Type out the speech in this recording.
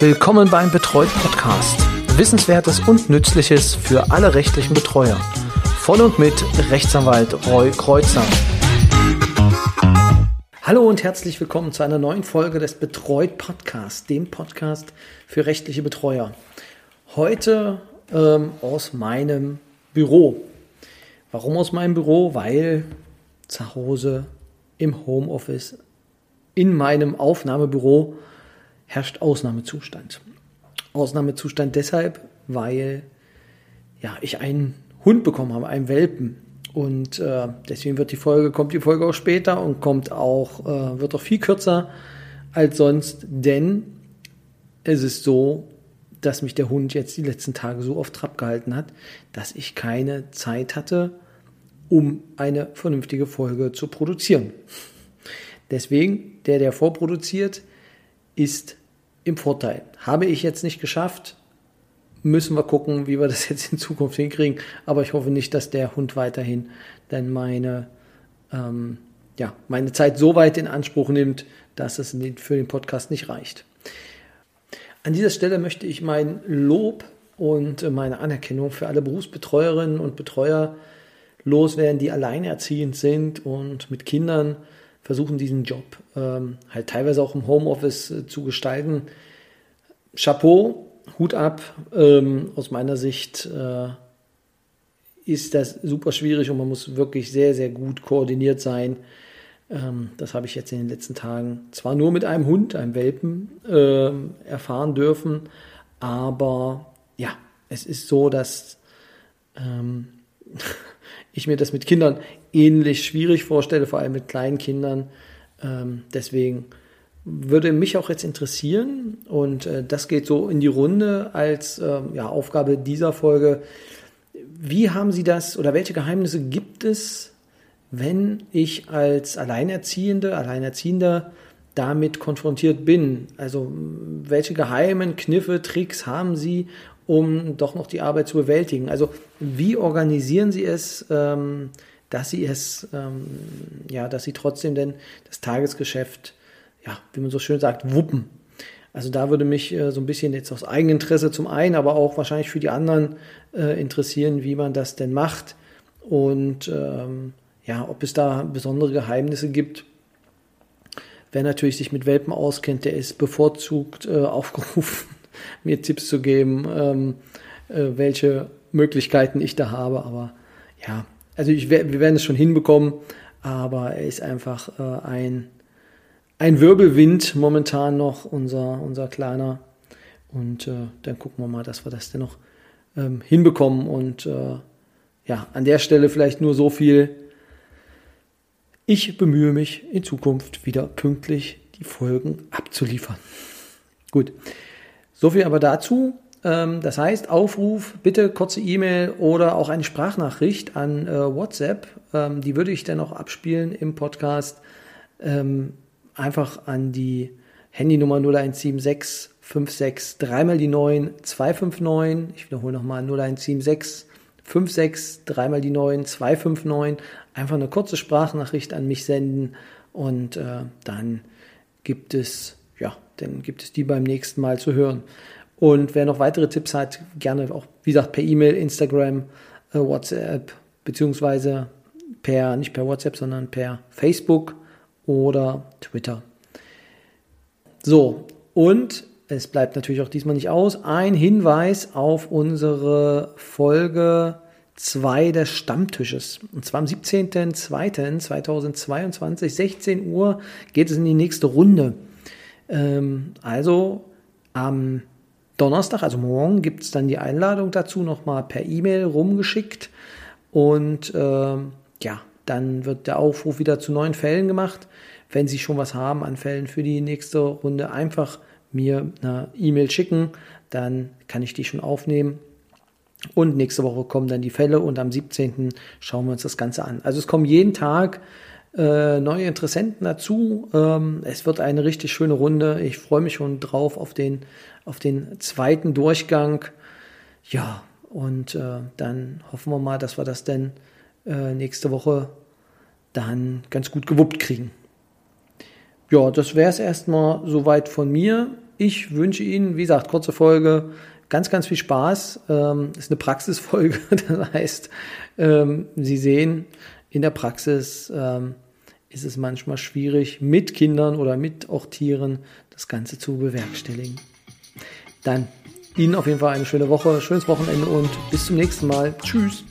Willkommen beim Betreut Podcast. Wissenswertes und Nützliches für alle rechtlichen Betreuer. Von und mit Rechtsanwalt Roy Kreuzer. Hallo und herzlich willkommen zu einer neuen Folge des Betreut Podcasts, dem Podcast für rechtliche Betreuer. Heute ähm, aus meinem Büro. Warum aus meinem Büro? Weil zu Hause im Homeoffice in meinem Aufnahmebüro herrscht Ausnahmezustand. Ausnahmezustand deshalb, weil ja, ich einen Hund bekommen habe, einen Welpen. Und äh, deswegen wird die Folge, kommt die Folge auch später und kommt auch, äh, wird auch viel kürzer als sonst, denn es ist so, dass mich der Hund jetzt die letzten Tage so oft Trab gehalten hat, dass ich keine Zeit hatte, um eine vernünftige Folge zu produzieren. Deswegen, der, der vorproduziert, ist im Vorteil. Habe ich jetzt nicht geschafft, müssen wir gucken, wie wir das jetzt in Zukunft hinkriegen. Aber ich hoffe nicht, dass der Hund weiterhin dann meine, ähm, ja, meine Zeit so weit in Anspruch nimmt, dass es für den Podcast nicht reicht. An dieser Stelle möchte ich mein Lob und meine Anerkennung für alle Berufsbetreuerinnen und Betreuer loswerden, die alleinerziehend sind und mit Kindern versuchen, diesen Job ähm, halt teilweise auch im Homeoffice äh, zu gestalten. Chapeau, Hut ab. Ähm, aus meiner Sicht äh, ist das super schwierig und man muss wirklich sehr, sehr gut koordiniert sein. Ähm, das habe ich jetzt in den letzten Tagen zwar nur mit einem Hund, einem Welpen, äh, erfahren dürfen, aber ja, es ist so, dass ähm, ich mir das mit Kindern ähnlich schwierig vorstelle, vor allem mit kleinen Kindern. Ähm, deswegen würde mich auch jetzt interessieren, und äh, das geht so in die Runde als ähm, ja, Aufgabe dieser Folge. Wie haben Sie das oder welche Geheimnisse gibt es, wenn ich als Alleinerziehende, Alleinerziehender damit konfrontiert bin? Also welche geheimen Kniffe, Tricks haben Sie, um doch noch die Arbeit zu bewältigen? Also wie organisieren Sie es, ähm, dass Sie es, ähm, ja, dass Sie trotzdem denn das Tagesgeschäft, ja, wie man so schön sagt, wuppen? Also da würde mich äh, so ein bisschen jetzt aus Eigeninteresse zum einen, aber auch wahrscheinlich für die anderen äh, interessieren, wie man das denn macht und ähm, ja, ob es da besondere Geheimnisse gibt. Wer natürlich sich mit Welpen auskennt, der ist bevorzugt äh, aufgerufen, mir Tipps zu geben, ähm, äh, welche Möglichkeiten ich da habe. Aber ja, also ich, wir werden es schon hinbekommen, aber er ist einfach äh, ein, ein Wirbelwind momentan noch, unser, unser kleiner. Und äh, dann gucken wir mal, dass wir das denn noch ähm, hinbekommen. Und äh, ja, an der Stelle vielleicht nur so viel. Ich bemühe mich in Zukunft wieder pünktlich die Folgen abzuliefern. Gut. So viel aber dazu. Ähm, das heißt, Aufruf, bitte kurze E-Mail oder auch eine Sprachnachricht an äh, WhatsApp. Ähm, die würde ich dann auch abspielen im Podcast. Ähm, einfach an die Handynummer 0176 56 dreimal die 9 259. Ich wiederhole nochmal 0176 56 dreimal die 9 259. Einfach eine kurze Sprachnachricht an mich senden und äh, dann gibt es ja, dann gibt es die beim nächsten Mal zu hören. Und wer noch weitere Tipps hat, gerne auch, wie gesagt, per E-Mail, Instagram, äh, WhatsApp, beziehungsweise per, nicht per WhatsApp, sondern per Facebook oder Twitter. So, und es bleibt natürlich auch diesmal nicht aus, ein Hinweis auf unsere Folge 2 des Stammtisches. Und zwar am 17.02.2022, 16 Uhr, geht es in die nächste Runde. Ähm, also am Donnerstag, also morgen, gibt es dann die Einladung dazu nochmal per E-Mail rumgeschickt. Und ähm, ja, dann wird der Aufruf wieder zu neuen Fällen gemacht. Wenn Sie schon was haben an Fällen für die nächste Runde, einfach mir eine E-Mail schicken, dann kann ich die schon aufnehmen. Und nächste Woche kommen dann die Fälle und am 17. schauen wir uns das Ganze an. Also es kommen jeden Tag äh, neue Interessenten dazu. Ähm, es wird eine richtig schöne Runde. Ich freue mich schon drauf auf den, auf den zweiten Durchgang. Ja, und äh, dann hoffen wir mal, dass wir das dann äh, nächste Woche dann ganz gut gewuppt kriegen. Ja, das wäre es erstmal soweit von mir. ich wünsche Ihnen, wie gesagt, kurze Folge, ganz, ganz viel Spaß. Ähm, ist eine Praxisfolge, das heißt, ähm, Sie sehen, in der Praxis ähm, ist es manchmal schwierig, mit Kindern oder mit auch Tieren das Ganze zu bewerkstelligen. Dann Ihnen auf jeden Fall eine schöne Woche, schönes Wochenende und bis zum nächsten Mal. Tschüss.